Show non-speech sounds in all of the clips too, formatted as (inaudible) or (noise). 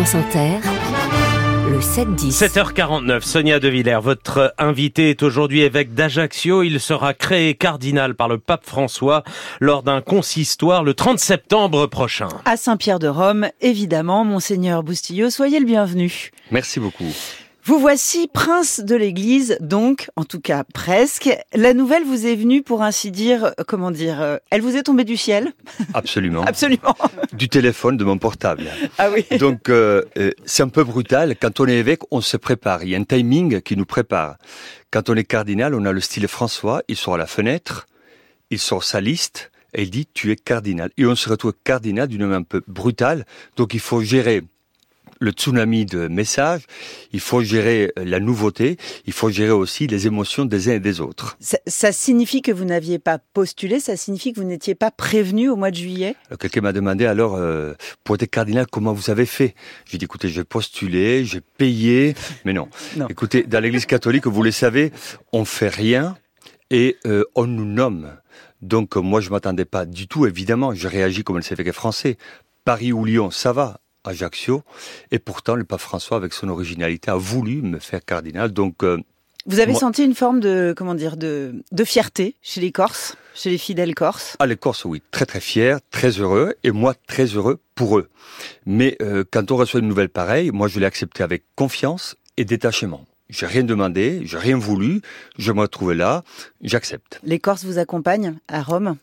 France Inter, le 7-10. 7h49, Sonia De Villers, votre invité est aujourd'hui évêque d'Ajaccio. Il sera créé cardinal par le pape François lors d'un consistoire le 30 septembre prochain. À Saint-Pierre de Rome, évidemment, Monseigneur Boustillot, soyez le bienvenu. Merci beaucoup. Vous voici prince de l'Église, donc, en tout cas presque. La nouvelle vous est venue, pour ainsi dire, euh, comment dire, euh, elle vous est tombée du ciel (laughs) Absolument. Absolument. Du téléphone, de mon portable. Ah oui. Donc, euh, c'est un peu brutal. Quand on est évêque, on se prépare. Il y a un timing qui nous prépare. Quand on est cardinal, on a le style François. Il sort à la fenêtre, il sort sa liste et il dit tu es cardinal. Et on se retrouve cardinal d'une manière un peu brutale. Donc, il faut gérer le tsunami de messages, il faut gérer la nouveauté, il faut gérer aussi les émotions des uns et des autres. Ça, ça signifie que vous n'aviez pas postulé, ça signifie que vous n'étiez pas prévenu au mois de juillet? Alors, Quelqu'un m'a demandé alors, euh, pour être cardinal, comment vous avez fait? J'ai dit, écoutez, j'ai postulé, j'ai payé, mais non. (laughs) Non. Écoutez, dans l'Église catholique, vous le savez, on fait rien et euh, on nous nomme. Donc euh, moi, je m'attendais pas du tout, évidemment. Je réagis comme le CVK français. Paris ou Lyon, ça va. Ajaccio. Et pourtant, le pape François, avec son originalité, a voulu me faire cardinal. Donc, euh, Vous avez Moi- senti une forme de, comment dire, de, de fierté chez les Corses, chez les fidèles Corses? À l'Écosse, oui, très très fier, très heureux, et moi très heureux pour eux. Mais euh, quand on reçoit une nouvelle pareille, moi je l'ai acceptée avec confiance et détachement. J'ai rien demandé, j'ai rien voulu, je me retrouvais là, j'accepte. Les Corses vous accompagnent à Rome?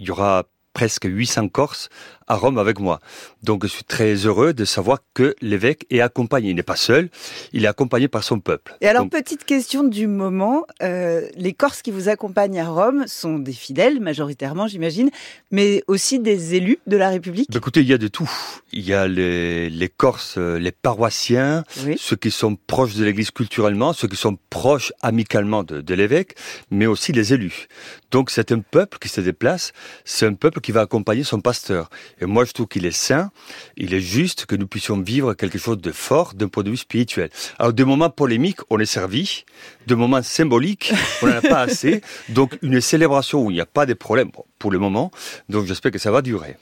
Il y aura presque 800 Corses à Rome avec moi. Donc je suis très heureux de savoir que l'évêque est accompagné. Il n'est pas seul, il est accompagné par son peuple. Et alors, Donc, petite question du moment, euh, les Corses qui vous accompagnent à Rome sont des fidèles, majoritairement, j'imagine, mais aussi des élus de la République? Bah, écoutez, il y a de tout. Il y a les, les Corses, euh, les paroissiens, Oui. ceux qui sont proches de l'Église culturellement, ceux qui sont proches amicalement de, de l'évêque, mais aussi les élus. Donc c'est un peuple qui se déplace, c'est un peuple qui va accompagner son pasteur. Et moi je trouve qu'il est sain, il est juste que nous puissions vivre quelque chose de fort d'un point de vue spirituel. Alors de moments polémiques, on est servi, de moments symboliques, on n'en a pas assez. (laughs) Donc une célébration où il n'y a pas de problème bon, pour le moment, donc j'espère que ça va durer.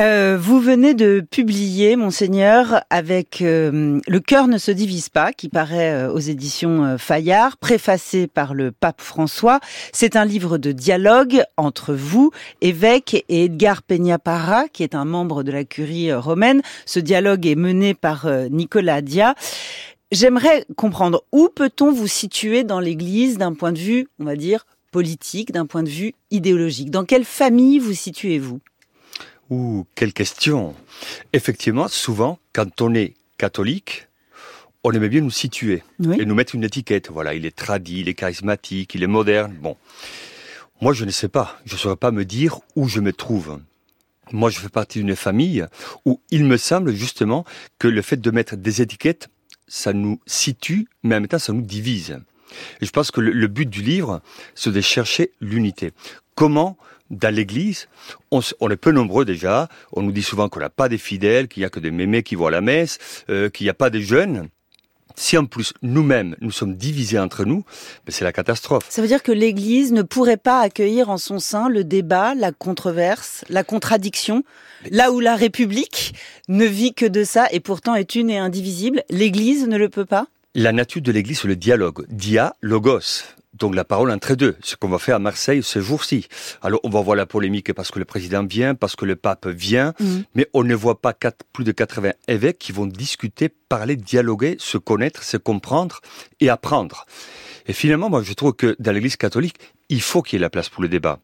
Euh, vous venez de publier, monseigneur, avec euh, Le cœur ne se divise pas, qui paraît euh, aux éditions Fayard, préfacé par le pape François. C'est un livre de dialogue entre vous, évêque, et Edgar Peña-Parra, qui est un membre de la curie romaine. Ce dialogue est mené par Nicolas Dia. J'aimerais comprendre où peut-on vous situer dans l'Église d'un point de vue, on va dire, politique, d'un point de vue idéologique? Dans quelle famille vous situez-vous? Ouh, quelle question Effectivement, souvent, quand on est catholique, on aimait bien nous situer Oui. et nous mettre une étiquette. Voilà, il est tradit, il est charismatique, il est moderne. Bon, moi, je ne sais pas. Je ne saurais pas me dire où je me trouve. Moi, je fais partie d'une famille où il me semble justement que le fait de mettre des étiquettes, ça nous situe, mais en même temps, ça nous divise. Et je pense que le, le but du livre, c'est de chercher l'unité. Comment, dans l'Église, on, est peu nombreux déjà, on nous dit souvent qu'on n'a pas des fidèles, qu'il n'y a que des mémés qui vont à la messe, euh, qu'il n'y a pas de jeunes. Si en plus nous-mêmes, nous sommes divisés entre nous, ben c'est la catastrophe. Ça veut dire que l'Église ne pourrait pas accueillir en son sein le débat, la controverse, la contradiction, là où la République ne vit que de ça et pourtant est une et indivisible. L'Église ne le peut pas? La nature de l'Église, c'est le dialogue. Dia, logos. Donc la parole entre deux, ce qu'on va faire à Marseille ce jour-ci. Alors on va voir la polémique parce que le président vient, parce que le pape vient, Mhm. mais on ne voit pas quatre- plus de 80 évêques qui vont discuter, parler, dialoguer, se connaître, se comprendre et apprendre. Et finalement, moi je trouve que dans l'Église catholique, il faut qu'il y ait la place pour le débat.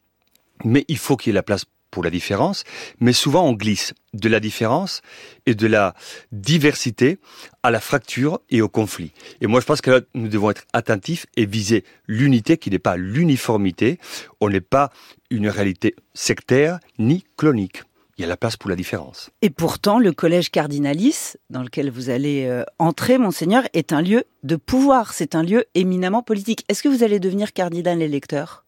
Mais il faut qu'il y ait la place pour la différence, mais souvent on glisse de la différence et de la diversité à la fracture et au conflit. Et moi je pense que là, nous devons être attentifs et viser l'unité qui n'est pas l'uniformité, on n'est pas une réalité sectaire ni clonique. Il y a la place pour la différence. Et pourtant, le collège cardinalis, dans lequel vous allez euh, entrer, monseigneur, est un lieu de pouvoir. C'est un lieu éminemment politique. Est-ce que vous allez devenir cardinal électeur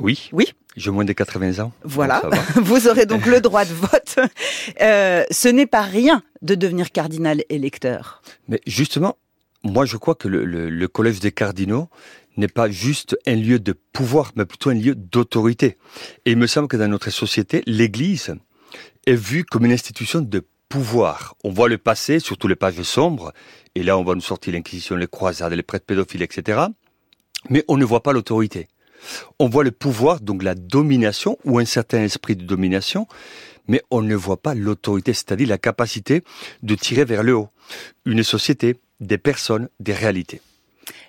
Oui. Oui? J'ai moins de 80 ans. Voilà. (laughs) Vous aurez donc le (laughs) droit de vote. Euh, ce n'est pas rien de devenir cardinal électeur. Mais justement, moi je crois que le, le- le collège des cardinaux n'est pas juste un lieu de pouvoir, mais plutôt un lieu d'autorité. Et il me semble que dans notre société, l'Église est vue comme une institution de pouvoir. On voit le passé, surtout les pages sombres, et là on va nous sortir l'Inquisition, les croisades, les prêtres pédophiles, etc. Mais on ne voit pas l'autorité. On voit le pouvoir, donc la domination, ou un certain esprit de domination, mais on ne voit pas l'autorité, c'est-à-dire la capacité de tirer vers le haut une société, des personnes, des réalités.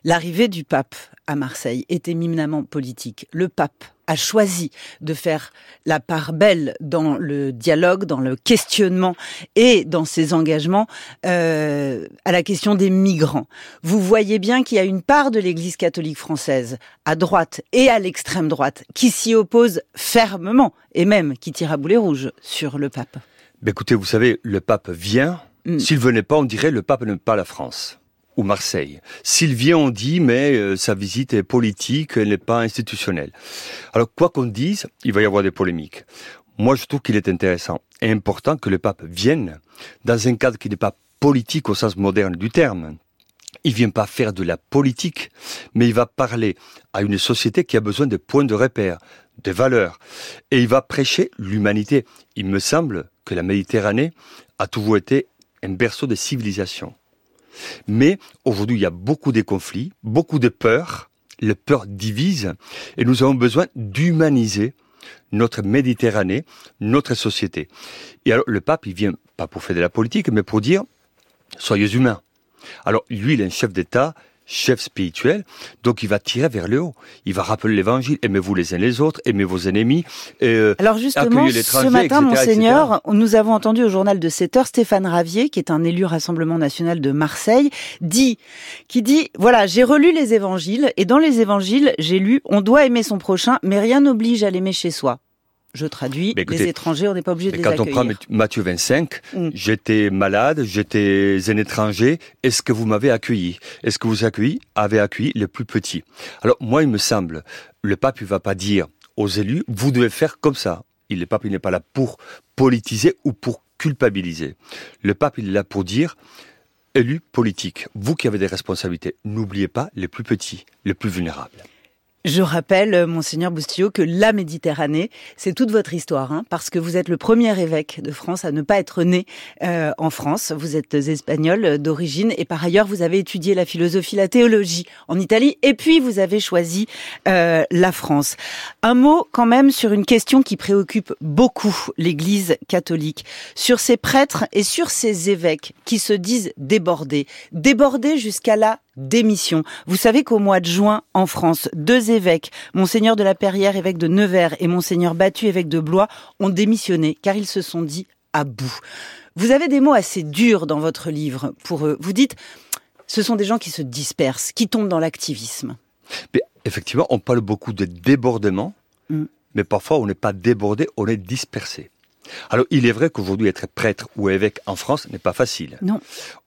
L'arrivée du pape à Marseille est éminemment politique. Le pape a choisi de faire la part belle dans le dialogue, dans le questionnement et dans ses engagements euh, à la question des migrants. Vous voyez bien qu'il y a une part de l'Église catholique française, à droite et à l'extrême droite, qui s'y oppose fermement et même qui tire à boulet rouge sur le pape. Ben écoutez, vous savez, le pape vient. Mm. S'il venait pas, on dirait le pape n'aime pas la France ou Marseille. S'il vient, on dit, mais euh, sa visite est politique, elle n'est pas institutionnelle. Alors, quoi qu'on dise, il va y avoir des polémiques. Moi, je trouve qu'il est intéressant et important que le pape vienne dans un cadre qui n'est pas politique au sens moderne du terme. Il vient pas faire de la politique, mais il va parler à une société qui a besoin de points de repère, de valeurs, et il va prêcher l'humanité. Il me semble que la Méditerranée a toujours été un berceau de civilisation. Mais aujourd'hui, il y a beaucoup de conflits, beaucoup de peurs. Les peurs divisent et nous avons besoin d'humaniser notre Méditerranée, notre société. Et alors, le pape, il vient pas pour faire de la politique, mais pour dire, soyez humains. Alors, lui, il est un chef d'État, chef spirituel, donc il va tirer vers le haut. Il va rappeler l'évangile, aimez-vous les uns les autres, aimez vos ennemis. Euh, Alors justement, ce matin, monseigneur, nous avons entendu au journal de 7 heures Stéphane Ravier, qui est un élu Rassemblement National de Marseille, dit, qui dit, voilà, j'ai relu les évangiles, et dans les évangiles, j'ai lu, on doit aimer son prochain, mais rien n'oblige à l'aimer chez soi. Je traduis, les étrangers, on n'est pas obligé de les quand accueillir. Quand on prend Matthieu 25, mm. j'étais malade, j'étais un étranger, est-ce que vous m'avez accueilli? Est-ce que vous accueilli, avez accueilli les plus petits? Alors moi, il me semble, le pape ne va pas dire aux élus, vous devez faire comme ça. Il, le pape, il n'est pas là pour politiser ou pour culpabiliser. Le pape, il est là pour dire, élus politiques, vous qui avez des responsabilités, n'oubliez pas les plus petits, les plus vulnérables. Je rappelle, euh, monseigneur Boustillot, que la Méditerranée, c'est toute votre histoire, hein, parce que vous êtes le premier évêque de France à ne pas être né euh, en France. Vous êtes espagnol d'origine et par ailleurs, vous avez étudié la philosophie, la théologie en Italie, et puis vous avez choisi euh, la France. Un mot quand même sur une question qui préoccupe beaucoup l'Église catholique, sur ces prêtres et sur ces évêques qui se disent débordés, débordés jusqu'à la démission. Vous savez qu'au mois de juin, en France, deux évêques, Monseigneur de la Perrière, évêque de Nevers, et Monseigneur Battu, évêque de Blois, ont démissionné car ils se sont dit à bout. Vous avez des mots assez durs dans votre livre pour eux. Vous dites, ce sont des gens qui se dispersent, qui tombent dans l'activisme. Effectivement, on parle beaucoup de débordement, mm. mais parfois on n'est pas débordé, on est dispersé. Alors, il est vrai qu'aujourd'hui, être prêtre ou évêque en France n'est pas facile. Non.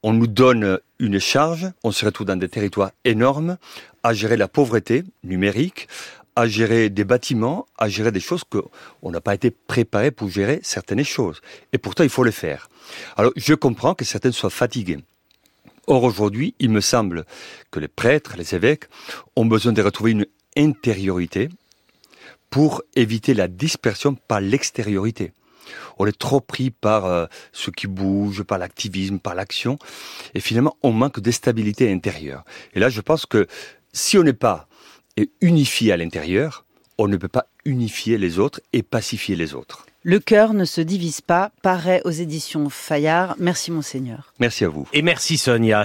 On nous donne une charge, on se retrouve dans des territoires énormes, à gérer la pauvreté numérique, à gérer des bâtiments, à gérer des choses qu'on n'a pas été préparé pour gérer certaines choses. Et pourtant, il faut le faire. Alors, je comprends que certaines soient fatiguées. Or, aujourd'hui, il me semble que les prêtres, les évêques, ont besoin de retrouver une intériorité pour éviter la dispersion par l'extériorité. On est trop pris par euh, ce qui bouge, par l'activisme, par l'action, et finalement on manque de stabilité intérieure. Et là, je pense que si on n'est pas unifié à l'intérieur, on ne peut pas unifier les autres et pacifier les autres. Le cœur ne se divise pas, paraît aux éditions Fayard. Merci monseigneur. Merci à vous. Et merci Sonia.